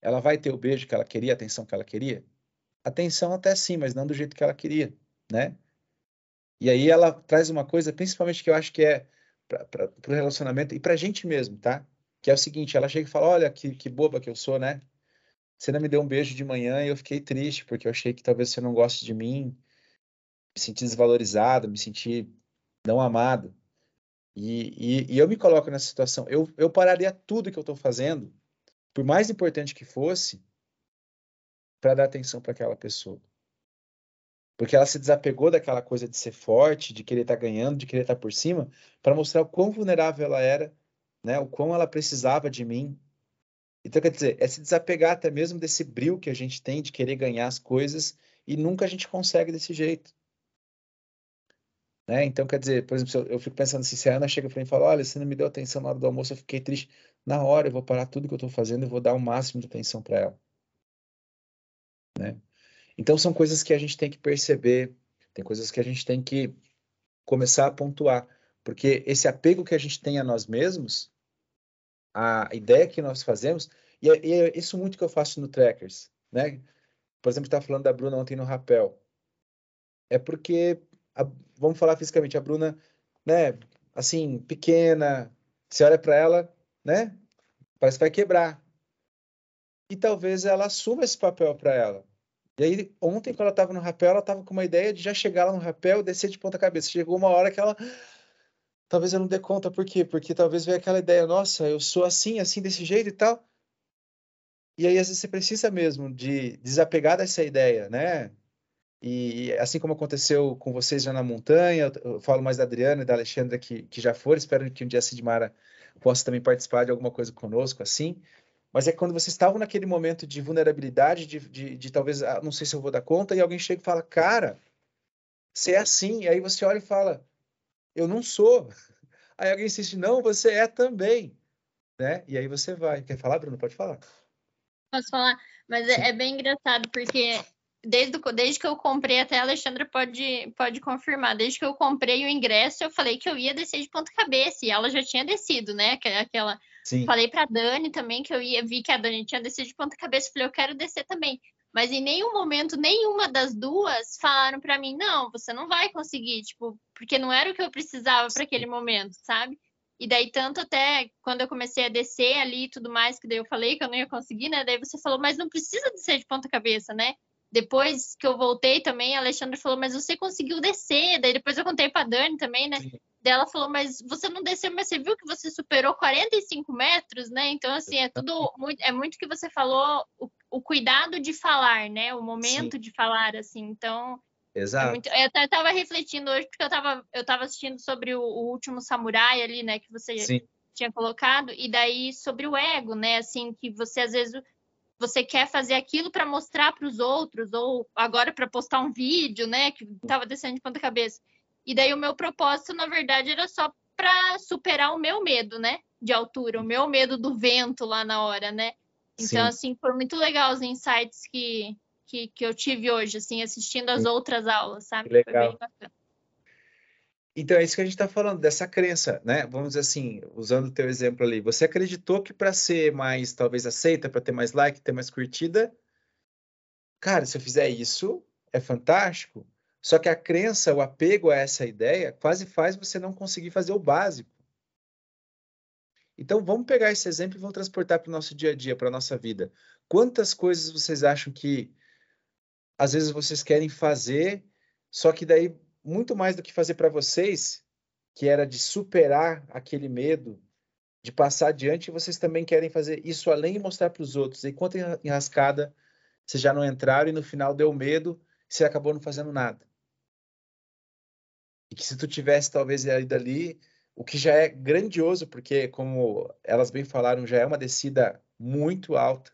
Ela vai ter o beijo que ela queria, a atenção que ela queria? Atenção até sim, mas não do jeito que ela queria, né? E aí ela traz uma coisa, principalmente que eu acho que é para o relacionamento e para a gente mesmo, tá? Que é o seguinte, ela chega e fala, olha que, que boba que eu sou, né? Você não me deu um beijo de manhã e eu fiquei triste, porque eu achei que talvez você não goste de mim. Me senti desvalorizado, me senti não amado. E, e, e eu me coloco nessa situação. Eu, eu pararia tudo que eu estou fazendo, por mais importante que fosse, para dar atenção para aquela pessoa. Porque ela se desapegou daquela coisa de ser forte, de querer estar tá ganhando, de querer estar tá por cima, para mostrar o quão vulnerável ela era, né? o quão ela precisava de mim, então, quer dizer, é se desapegar até mesmo desse brilho que a gente tem de querer ganhar as coisas e nunca a gente consegue desse jeito. Né? Então, quer dizer, por exemplo, eu, fico pensando assim, se a Ana chega para mim e fala, olha, você não me deu atenção na hora do almoço, eu fiquei triste. Na hora, eu vou parar tudo que eu estou fazendo e vou dar o máximo de atenção para ela. Né? Então, são coisas que a gente tem que perceber, tem coisas que a gente tem que começar a pontuar, porque esse apego que a gente tem a nós mesmos a ideia que nós fazemos, e é, e é isso muito que eu faço no Trackers, né? Por exemplo, estava falando da Bruna ontem no rapel. É porque, a, vamos falar fisicamente, a Bruna, né, assim, pequena, você olha para ela, né, parece que vai quebrar. E talvez ela assuma esse papel para ela. E aí, ontem, quando ela estava no rapel, ela estava com uma ideia de já chegar lá no rapel e descer de ponta cabeça. Chegou uma hora que ela talvez eu não dê conta. Por quê? Porque talvez veja aquela ideia, nossa, eu sou assim, assim, desse jeito e tal. E aí, às vezes, você precisa mesmo de desapegar dessa ideia, né? E assim como aconteceu com vocês já na montanha, eu falo mais da Adriana e da Alexandra que, que já foram, espero que um dia a Sidmara possa também participar de alguma coisa conosco, assim. Mas é quando vocês estavam naquele momento de vulnerabilidade, de, de, de talvez, ah, não sei se eu vou dar conta, e alguém chega e fala, cara, você é assim. E aí você olha e fala, eu não sou. Aí alguém insiste, não, você é também. Né? E aí você vai. Quer falar, Bruno? Pode falar. Posso falar, mas é, é, bem engraçado, porque desde, desde que eu comprei, até a Alexandra pode, pode confirmar, desde que eu comprei o ingresso, eu falei que eu ia descer de ponta cabeça, e ela já tinha descido, né? Aquela. Sim. Falei para Dani também que eu ia, vi que a Dani tinha descido de ponta cabeça, falei, eu quero descer também. Mas em nenhum momento, nenhuma das duas falaram para mim, não, você não vai conseguir, tipo, porque não era o que eu precisava para aquele momento, sabe? E daí, tanto até quando eu comecei a descer ali e tudo mais, que daí eu falei que eu não ia conseguir, né? Daí você falou, mas não precisa descer de ponta cabeça, né? Depois que eu voltei também, a Alexandra falou, mas você conseguiu descer. Daí depois eu contei pra Dani também, né? Sim. Daí ela falou, mas você não desceu, mas você viu que você superou 45 metros, né? Então, assim, é tudo muito, é muito que você falou, o, o cuidado de falar, né? O momento Sim. de falar, assim. Então, é Exato. É muito... Eu estava refletindo hoje, porque eu estava eu tava assistindo sobre o, o, último samurai ali, né? Que você Sim. tinha colocado, e daí sobre o ego, né? Assim, que você às vezes você quer fazer aquilo para mostrar para os outros, ou agora para postar um vídeo, né? Que estava descendo de ponta cabeça. E daí o meu propósito, na verdade, era só para superar o meu medo, né? De altura, o meu medo do vento lá na hora, né? Então, Sim. assim, foi muito legal os insights que, que, que eu tive hoje, assim, assistindo as outras aulas, sabe? Legal. Então, é isso que a gente está falando, dessa crença, né? Vamos dizer assim, usando o teu exemplo ali, você acreditou que para ser mais, talvez, aceita, para ter mais like, ter mais curtida, cara, se eu fizer isso, é fantástico. Só que a crença, o apego a essa ideia, quase faz você não conseguir fazer o básico. Então, vamos pegar esse exemplo e vamos transportar para o nosso dia a dia, para a nossa vida. Quantas coisas vocês acham que às vezes vocês querem fazer, só que daí muito mais do que fazer para vocês, que era de superar aquele medo, de passar adiante, vocês também querem fazer isso além e mostrar para os outros. E quanto enrascada, vocês já não entraram e no final deu medo, você acabou não fazendo nada. E que se tu tivesse talvez ido ali, o que já é grandioso, porque como elas bem falaram, já é uma descida muito alta,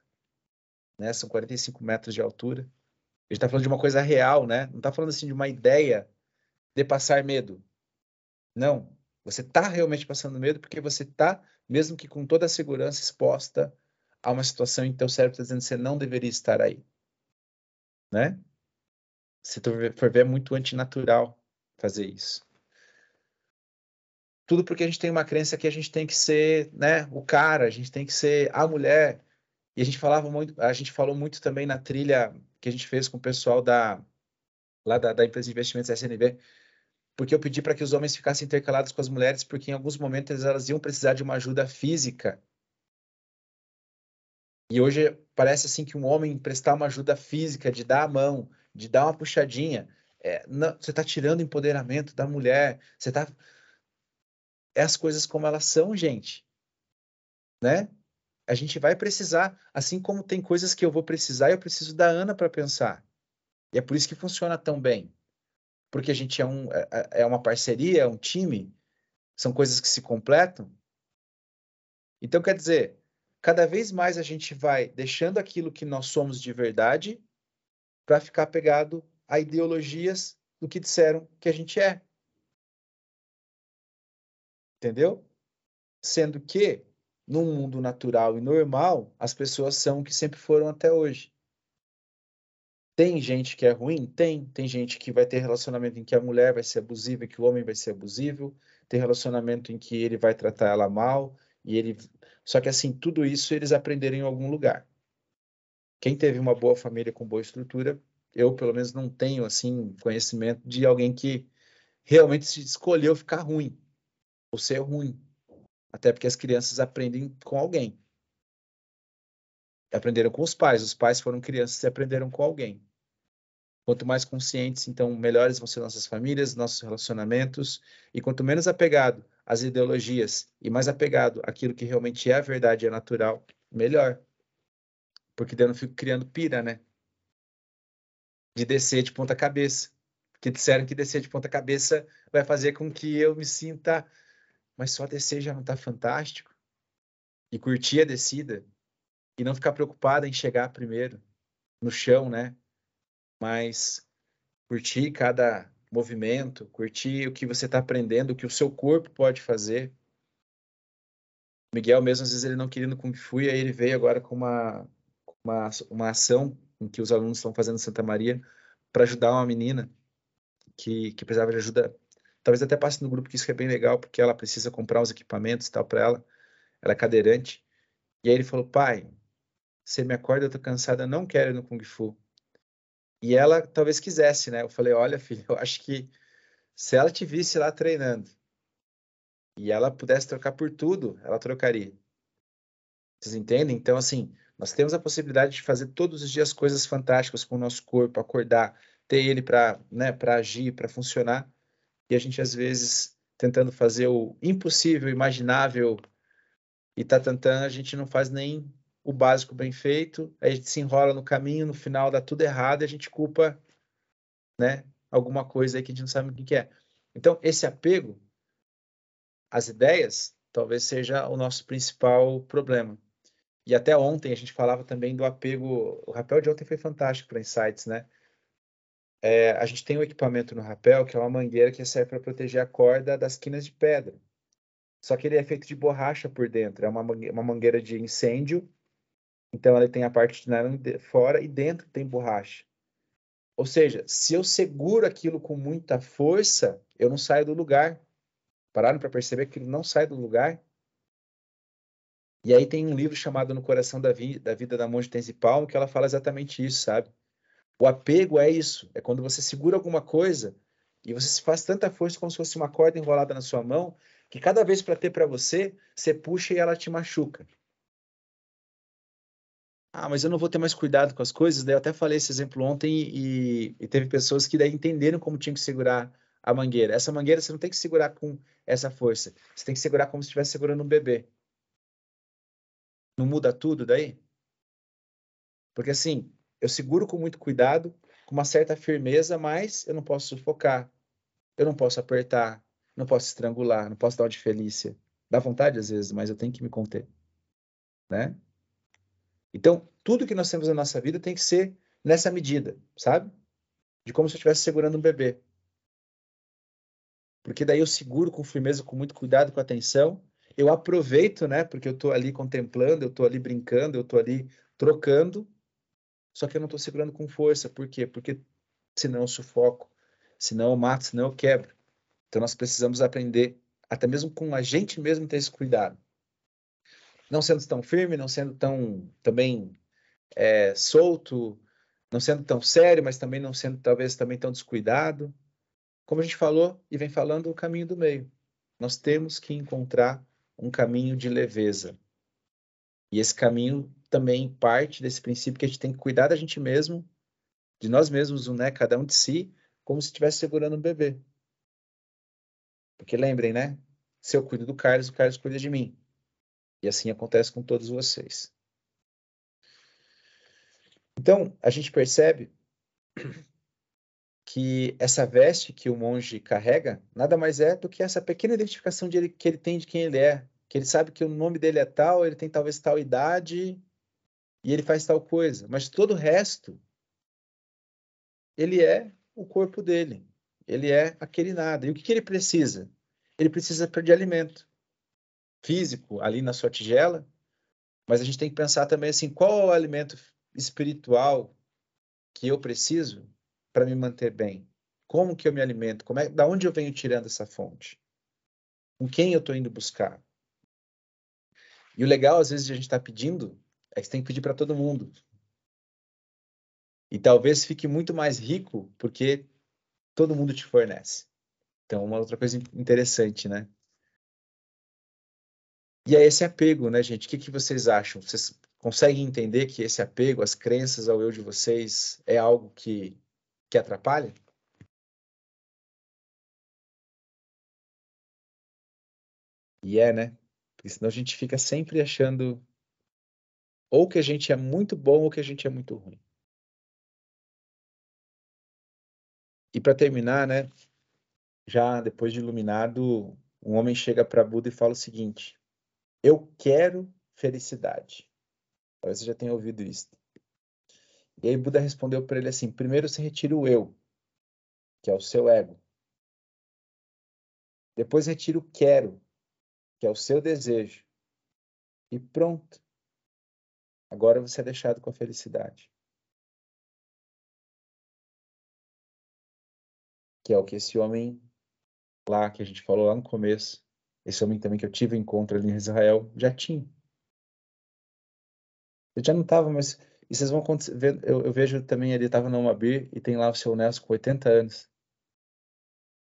né? São 45 metros de altura. A gente está falando de uma coisa real, né? Não está falando assim de uma ideia de passar medo. Não. Você está realmente passando medo porque você está, mesmo que com toda a segurança, exposta a uma situação em que teu cérebro está dizendo que você não deveria estar aí. Né? Se tu for ver, é muito antinatural fazer isso. Tudo porque a gente tem uma crença que a gente tem que ser, né, o cara, a gente tem que ser a mulher. E a gente falava muito, a gente falou muito também na trilha que a gente fez com o pessoal da lá da, da empresa de investimentos SNB, porque eu pedi para que os homens ficassem intercalados com as mulheres, porque em alguns momentos elas iam precisar de uma ajuda física. E hoje parece assim que um homem prestar uma ajuda física, de dar a mão, de dar uma puxadinha, é, não, você está tirando empoderamento da mulher, você está é as coisas como elas são, gente. Né? A gente vai precisar, assim como tem coisas que eu vou precisar, eu preciso da Ana para pensar. E é por isso que funciona tão bem. Porque a gente é, um, é, é, é uma parceria, é um time, são coisas que se completam. Então, quer dizer, cada vez mais a gente vai deixando aquilo que nós somos de verdade para ficar pegado a ideologias do que disseram que a gente é. Entendeu? Sendo que, no mundo natural e normal, as pessoas são o que sempre foram até hoje. Tem gente que é ruim? Tem. Tem gente que vai ter relacionamento em que a mulher vai ser abusiva e que o homem vai ser abusivo. Tem relacionamento em que ele vai tratar ela mal e ele. Só que assim, tudo isso eles aprenderam em algum lugar. Quem teve uma boa família com boa estrutura, eu pelo menos não tenho assim conhecimento de alguém que realmente se escolheu ficar ruim ou ser ruim. Até porque as crianças aprendem com alguém. Aprenderam com os pais, os pais foram crianças e aprenderam com alguém. Quanto mais conscientes, então, melhores vão ser nossas famílias, nossos relacionamentos, e quanto menos apegado às ideologias e mais apegado àquilo que realmente é a verdade e é natural, melhor. Porque daí eu não fico criando pira, né? De descer de ponta cabeça. Porque disseram que descer de ponta cabeça vai fazer com que eu me sinta mas só descer já não está fantástico? E curtir a descida e não ficar preocupada em chegar primeiro no chão, né? Mas curtir cada movimento, curtir o que você está aprendendo, o que o seu corpo pode fazer. Miguel mesmo às vezes ele não queria no Kung Fu e aí ele veio agora com uma uma, uma ação em que os alunos estão fazendo em Santa Maria para ajudar uma menina que, que precisava de ajuda Talvez até passe no grupo, que isso é bem legal, porque ela precisa comprar os equipamentos e tal para ela. Ela é cadeirante. E aí ele falou: pai, você me acorda, eu tô cansada, não quero ir no Kung Fu. E ela talvez quisesse, né? Eu falei: olha, filho, eu acho que se ela te visse lá treinando e ela pudesse trocar por tudo, ela trocaria. Vocês entendem? Então, assim, nós temos a possibilidade de fazer todos os dias coisas fantásticas com o nosso corpo, acordar, ter ele para né, agir, para funcionar e a gente às vezes tentando fazer o impossível, imaginável e tá tentando, a gente não faz nem o básico bem feito, aí a gente se enrola no caminho, no final dá tudo errado e a gente culpa, né, alguma coisa aí que a gente não sabe o que, é. Então, esse apego às ideias talvez seja o nosso principal problema. E até ontem a gente falava também do apego. O rapel de ontem foi fantástico para insights, né? É, a gente tem um equipamento no rapel que é uma mangueira que serve para proteger a corda das quinas de pedra. Só que ele é feito de borracha por dentro, é uma, uma mangueira de incêndio, então ela tem a parte de nylon fora e dentro tem borracha. Ou seja, se eu seguro aquilo com muita força, eu não saio do lugar. Pararam para perceber que ele não sai do lugar? E aí tem um livro chamado No Coração da, Vi da Vida da Monge Tenzi Palmo que ela fala exatamente isso, sabe? O apego é isso, é quando você segura alguma coisa e você se faz tanta força como se fosse uma corda enrolada na sua mão, que cada vez para ter para você, você puxa e ela te machuca. Ah, mas eu não vou ter mais cuidado com as coisas. Daí eu até falei esse exemplo ontem e, e teve pessoas que daí entenderam como tinham que segurar a mangueira. Essa mangueira você não tem que segurar com essa força. Você tem que segurar como se estivesse segurando um bebê. Não muda tudo daí? Porque assim, eu seguro com muito cuidado, com uma certa firmeza, mas eu não posso sufocar. Eu não posso apertar, não posso estrangular, não posso dar uma de Felícia. Dá vontade às vezes, mas eu tenho que me conter. Né? Então, tudo que nós temos na nossa vida tem que ser nessa medida, sabe? De como se eu estivesse segurando um bebê. Porque daí eu seguro com firmeza, com muito cuidado, com atenção. Eu aproveito, né? Porque eu estou ali contemplando, eu estou ali brincando, eu estou ali trocando. Só que eu não estou segurando com força. Por quê? Porque senão eu sufoco, senão eu mato, senão eu quebro. Então nós precisamos aprender, até mesmo com a gente mesmo, ter esse cuidado. Não sendo tão firme, não sendo tão também é, solto, não sendo tão sério, mas também não sendo talvez também tão descuidado. Como a gente falou e vem falando, o caminho do meio. Nós temos que encontrar um caminho de leveza. E esse caminho também parte desse princípio que a gente tem que cuidar da gente mesmo, de nós mesmos, né, cada um de si, como se estivesse segurando um bebê. Porque lembrem, né? Se eu cuido do Carlos, o Carlos cuida de mim. E assim acontece com todos vocês. Então, a gente percebe que essa veste que o monge carrega nada mais é do que essa pequena identificação de ele, que ele tem de quem ele é. Que ele sabe que o nome dele é tal, ele tem talvez tal idade e ele faz tal coisa. Mas todo o resto, ele é o corpo dele. Ele é aquele nada. E o que, que ele precisa? Ele precisa de alimento físico ali na sua tigela, mas a gente tem que pensar também assim, qual é o alimento espiritual que eu preciso para me manter bem? Como que eu me alimento? Como é, da onde eu venho tirando essa fonte? Com quem eu estou indo buscar? E o legal, às vezes, de a gente estar tá pedindo, é que você tem que pedir para todo mundo. E talvez fique muito mais rico porque todo mundo te fornece. Então, uma outra coisa interessante, né? E é esse apego, né, gente? O que, que vocês acham? Vocês conseguem entender que esse apego, as crenças ao eu de vocês, é algo que, que atrapalha? E é, né? Porque senão a gente fica sempre achando ou que a gente é muito bom ou que a gente é muito ruim. E para terminar, né? Já depois de iluminado, um homem chega para Buda e fala o seguinte: Eu quero felicidade. Talvez você já tenha ouvido isso. E aí Buda respondeu para ele assim: primeiro você retira o eu, que é o seu ego. Depois retira o quero, que é o seu desejo. E pronto. Agora você é deixado com a felicidade. Que é o que esse homem lá, que a gente falou lá no começo, esse homem também que eu tive encontro ali em Israel, já tinha. Eu já não estava, mas e vocês vão ver, eu, eu vejo também ele estava na Umabir e tem lá o seu Nelson com 80 anos.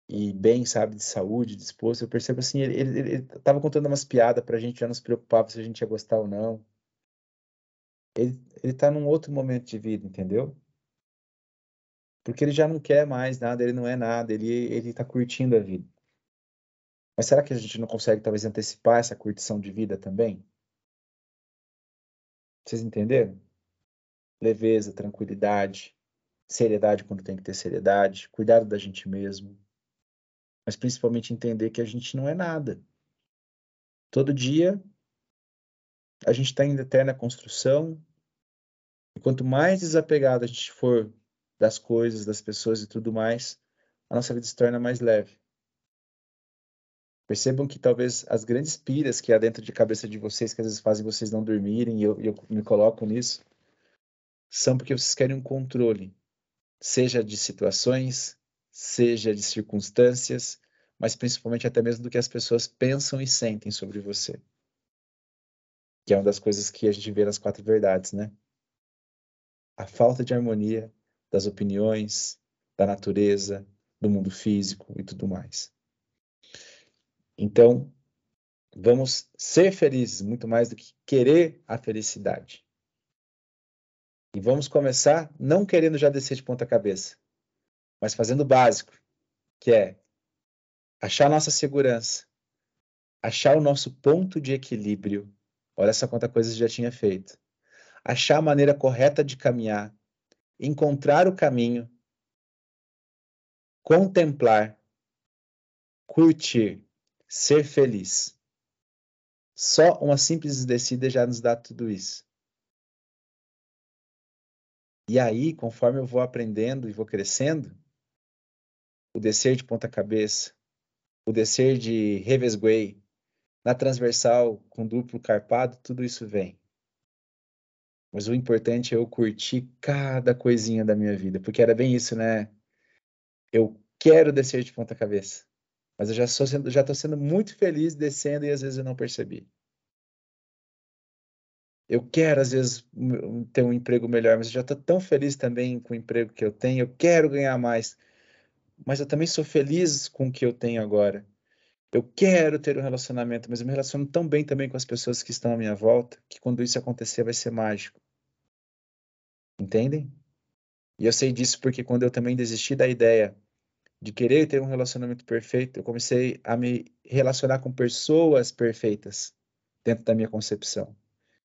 E bem, sabe, de saúde, disposto. Eu percebo assim, ele, ele, ele tava contando umas piadas pra gente, já não se preocupava se a gente ia gostar ou não. Ele, ele tá num outro momento de vida, entendeu? Porque ele já não quer mais nada, ele não é nada, ele, ele tá curtindo a vida. Mas será que a gente não consegue talvez antecipar essa curtição de vida também? Vocês entenderam? Leveza, tranquilidade, seriedade quando tem que ter seriedade, cuidado da gente mesmo, mas principalmente entender que a gente não é nada. Todo dia a gente está em eterna construção, e quanto mais desapegado a gente for das coisas, das pessoas e tudo mais, a nossa vida se torna mais leve. Percebam que talvez as grandes piras que há dentro de cabeça de vocês, que às vezes fazem vocês não dormirem, e eu, eu me coloco nisso, são porque vocês querem um controle, seja de situações, seja de circunstâncias, mas principalmente até mesmo do que as pessoas pensam e sentem sobre você. Que é uma das coisas que a gente vê nas quatro verdades, né? A falta de harmonia das opiniões, da natureza, do mundo físico e tudo mais. Então, vamos ser felizes muito mais do que querer a felicidade. E vamos começar não querendo já descer de ponta cabeça, mas fazendo o básico, que é achar nossa segurança, achar o nosso ponto de equilíbrio. Olha só quanta coisa já tinha feito. Achar a maneira correta de caminhar, encontrar o caminho, contemplar, curtir, ser feliz. Só uma simples descida já nos dá tudo isso. E aí, conforme eu vou aprendendo e vou crescendo, o descer de ponta cabeça, o descer de revesguei, na transversal com duplo carpado, tudo isso vem. Mas o importante é eu curtir cada coisinha da minha vida, porque era bem isso, né? Eu quero descer de ponta cabeça, mas eu já estou sendo, já sendo muito feliz descendo e às vezes eu não percebi. Eu quero, às vezes, ter um emprego melhor, mas eu já estou tão feliz também com o emprego que eu tenho. Eu quero ganhar mais, mas eu também sou feliz com o que eu tenho agora. Eu quero ter um relacionamento, mas eu me relaciono tão bem também com as pessoas que estão à minha volta, que quando isso acontecer vai ser mágico. Entendem? E eu sei disso porque quando eu também desisti da ideia de querer ter um relacionamento perfeito, eu comecei a me relacionar com pessoas perfeitas dentro da minha concepção.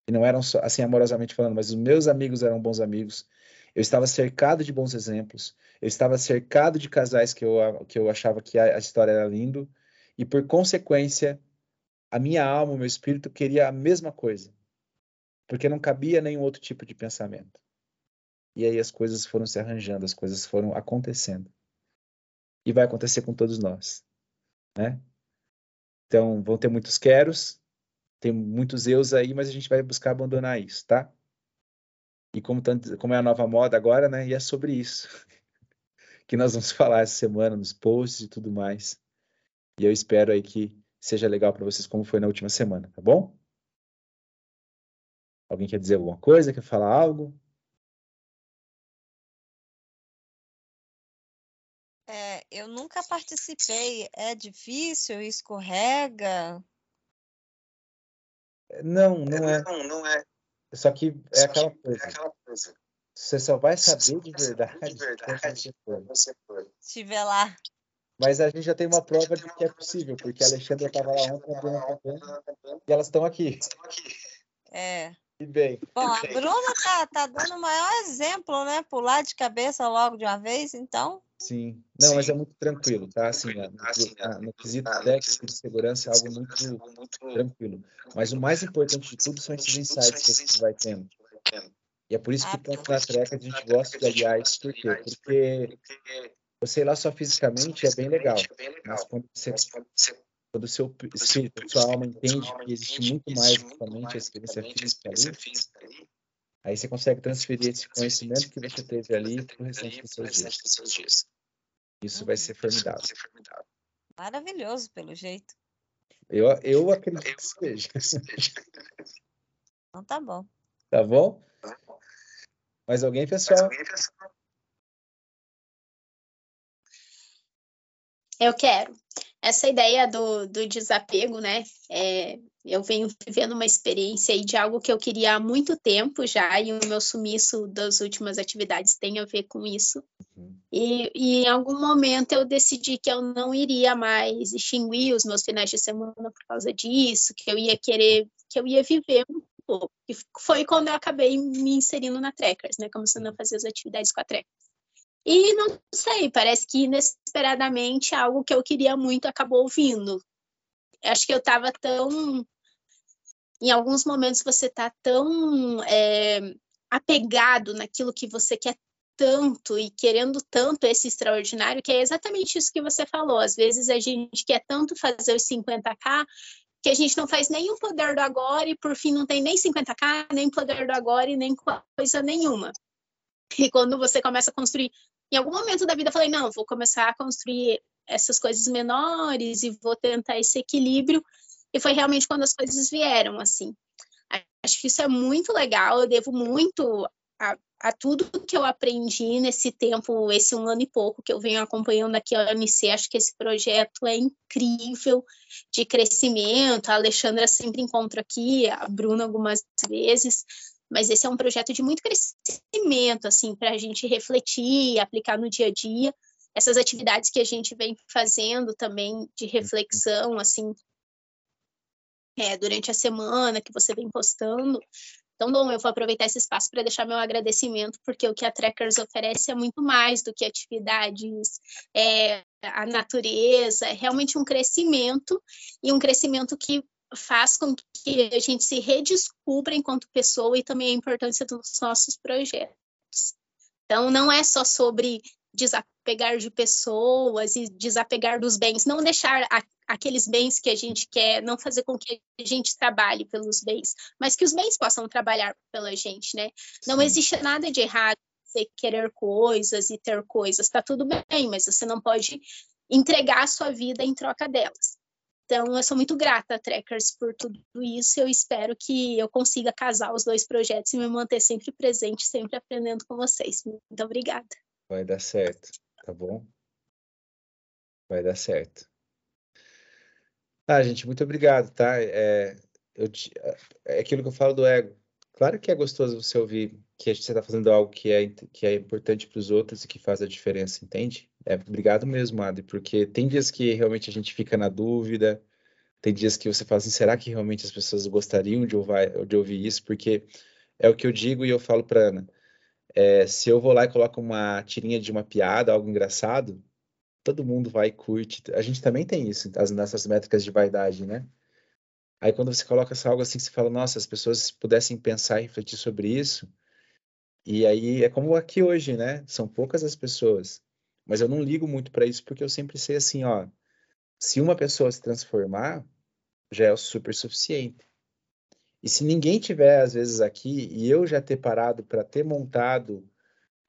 E não eram só, assim, amorosamente falando, mas os meus amigos eram bons amigos. Eu estava cercado de bons exemplos. Eu estava cercado de casais que eu, que eu achava que a, a história era lindo. E por consequência, a minha alma, o meu espírito queria a mesma coisa. Porque não cabia nenhum outro tipo de pensamento. E aí as coisas foram se arranjando, as coisas foram acontecendo. E vai acontecer com todos nós, né? Então, vão ter muitos queros, tem muitos eus aí, mas a gente vai buscar abandonar isso, tá? E como, tanto, como é a nova moda agora, né? E é sobre isso que nós vamos falar essa semana nos posts e tudo mais. E eu espero aí que seja legal para vocês como foi na última semana, tá bom? Alguém quer dizer alguma coisa? Quer falar algo? Eu nunca participei. É difícil? Escorrega? Não, não é. Não, não é. Só que é Só aquela que coisa. É aquela coisa. Você só vai saber só de verdade de verdade quando você for. Estiver lá. Mas a gente já tem uma prova de que é possível, que é porque a Alexandra estava lá ontem, e elas estão aqui. estão aqui. É. E bem, Bom, a Bruna tá, tá dando o maior exemplo, né? Pular de cabeça logo de uma vez, então. sim. Não, mas é Sim. muito tranquilo, tá? Assim, no, tá? Assim, ah, no quesito técnico de segurança é algo muito algo muito tranquilo. Mas o mais importante de tudo são esses insights que a gente vai tendo. E é por isso que Ah, ponto na treca a gente gosta de aliás. Por quê? Porque você ir lá só fisicamente é bem legal. Mas quando você quando o seu espírito, a sua alma entende que existe muito mais que somente a experiência física ali, aí você consegue transferir esse conhecimento que você teve ali para o restante dos seus dias. Isso vai ser formidável. Maravilhoso, pelo jeito. Eu, eu acredito que seja. Então tá bom. Tá bom? Mais alguém, pessoal? Eu quero. Essa ideia do, do desapego, né? É, eu venho vivendo uma experiência de algo que eu queria há muito tempo já, e o meu sumiço das últimas atividades tem a ver com isso. Uhum. E, e em algum momento eu decidi que eu não iria mais extinguir os meus finais de semana por causa disso, que eu ia querer, que eu ia viver um pouco. E foi quando eu acabei me inserindo na Trekkers, né? Começando a fazer as atividades com a Trekkers. E não sei, parece que inesperadamente algo que eu queria muito acabou vindo. Acho que eu estava tão. Em alguns momentos você está tão é, apegado naquilo que você quer tanto e querendo tanto esse extraordinário, que é exatamente isso que você falou. Às vezes a gente quer tanto fazer os 50k que a gente não faz o poder do agora e por fim não tem nem 50k, nem poder do agora e nem coisa nenhuma. E quando você começa a construir, em algum momento da vida falei, não, vou começar a construir essas coisas menores e vou tentar esse equilíbrio. E foi realmente quando as coisas vieram, assim. Acho que isso é muito legal, eu devo muito a, a tudo que eu aprendi nesse tempo, esse um ano e pouco que eu venho acompanhando aqui a ONC. Acho que esse projeto é incrível de crescimento. A Alexandra sempre encontro aqui, a Bruna algumas vezes mas esse é um projeto de muito crescimento, assim, para a gente refletir, aplicar no dia a dia. essas atividades que a gente vem fazendo também de reflexão, assim, é, durante a semana que você vem postando. Então, Dom, eu vou aproveitar esse espaço para deixar meu agradecimento, porque o que a Trackers oferece é muito mais do que atividades, é, a natureza, é realmente um crescimento, e um crescimento que faz com que a gente se redescubra enquanto pessoa e também a importância dos nossos projetos. Então, não é só sobre desapegar de pessoas e desapegar dos bens, não deixar a, aqueles bens que a gente quer, não fazer com que a gente trabalhe pelos bens, mas que os bens possam trabalhar pela gente, né? Não Sim. existe nada de errado você querer coisas e ter coisas, tá tudo bem, mas você não pode entregar a sua vida em troca delas. Então, eu sou muito grata a Trekkers por tudo isso. Eu espero que eu consiga casar os dois projetos e me manter sempre presente, sempre aprendendo com vocês. Muito obrigada. Vai dar certo, tá bom? Vai dar certo. Ah, gente, muito obrigado, tá? É, eu, é aquilo que eu falo do ego. Claro que é gostoso você ouvir que você está fazendo algo que é, que é importante para os outros e que faz a diferença, entende? É, obrigado mesmo, Adri, porque tem dias que realmente a gente fica na dúvida, tem dias que você fala assim, será que realmente as pessoas gostariam de ouvir, de ouvir isso? Porque é o que eu digo e eu falo para Ana. É, se eu vou lá e coloco uma tirinha de uma piada, algo engraçado, todo mundo vai e curte. A gente também tem isso, as nossas métricas de vaidade, né? Aí quando você coloca algo assim, você fala, nossa, as pessoas pudessem pensar e refletir sobre isso, e aí é como aqui hoje, né? São poucas as pessoas. Mas eu não ligo muito para isso porque eu sempre sei assim, ó, se uma pessoa se transformar, já é o super suficiente. E se ninguém tiver às vezes aqui e eu já ter parado para ter montado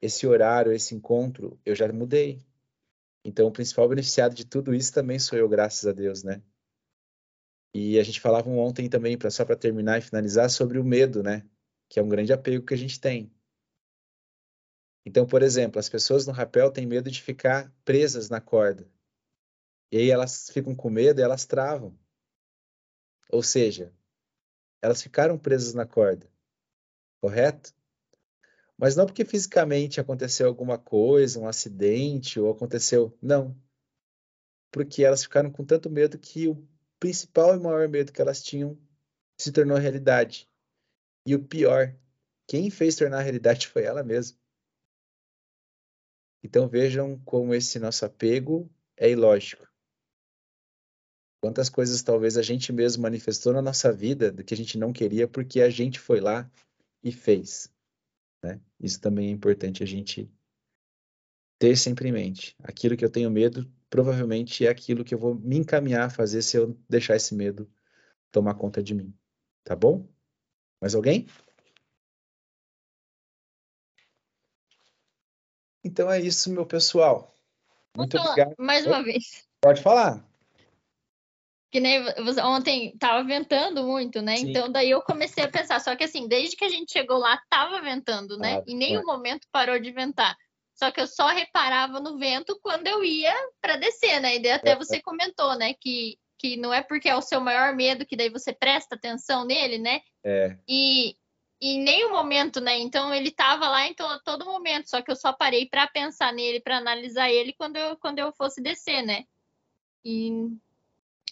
esse horário, esse encontro, eu já mudei. Então o principal beneficiado de tudo isso também sou eu, graças a Deus, né? E a gente falava ontem também, pra, só para terminar e finalizar, sobre o medo, né? Que é um grande apego que a gente tem. Então, por exemplo, as pessoas no rapel têm medo de ficar presas na corda. E aí elas ficam com medo e elas travam. Ou seja, elas ficaram presas na corda. Correto? Mas não porque fisicamente aconteceu alguma coisa, um acidente, ou aconteceu. Não. Porque elas ficaram com tanto medo que o principal e maior medo que elas tinham se tornou realidade. E o pior, quem fez tornar realidade foi ela mesma. Então vejam como esse nosso apego é ilógico. Quantas coisas talvez a gente mesmo manifestou na nossa vida do que a gente não queria porque a gente foi lá e fez. Né? Isso também é importante a gente ter sempre em mente. Aquilo que eu tenho medo provavelmente é aquilo que eu vou me encaminhar a fazer se eu deixar esse medo tomar conta de mim. Tá bom? Mais alguém? Então é isso, meu pessoal. Muito obrigado. Mais uma vez. Pode falar. Que nem você, ontem tava ventando muito, né? Sim. Então daí eu comecei a pensar, só que assim, desde que a gente chegou lá, tava ventando, né? Ah, em nenhum é. momento parou de ventar. Só que eu só reparava no vento quando eu ia para descer, né? E daí até é. você comentou, né, que, que não é porque é o seu maior medo que daí você presta atenção nele, né? É. E, em nenhum momento, né? Então ele estava lá em to todo momento, só que eu só parei para pensar nele, para analisar ele quando eu, quando eu fosse descer, né? E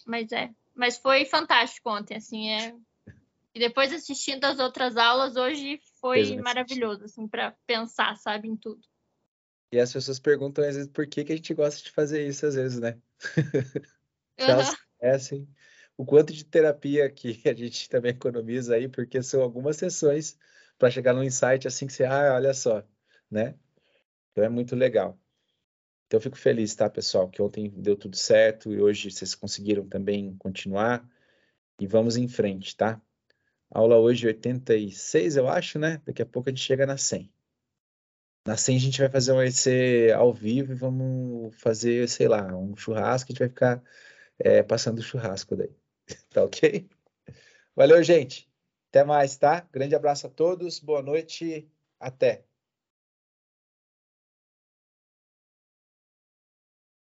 mas é, mas foi fantástico ontem, assim, é. E depois assistindo as outras aulas hoje foi maravilhoso, assim, para pensar, sabe, em tudo. E as pessoas perguntam às vezes por que, que a gente gosta de fazer isso às vezes, né? Elas conhecem o quanto de terapia que a gente também economiza aí, porque são algumas sessões para chegar num insight assim que você, ah, olha só, né? Então é muito legal. Então eu fico feliz, tá, pessoal, que ontem deu tudo certo e hoje vocês conseguiram também continuar e vamos em frente, tá? Aula hoje 86, eu acho, né? Daqui a pouco a gente chega na 100. Na 100 a gente vai fazer um EC ao vivo e vamos fazer, sei lá, um churrasco, a gente vai ficar é, passando churrasco daí. Tá ok? Valeu, gente. Até mais, tá? Grande abraço a todos. Boa noite. Até.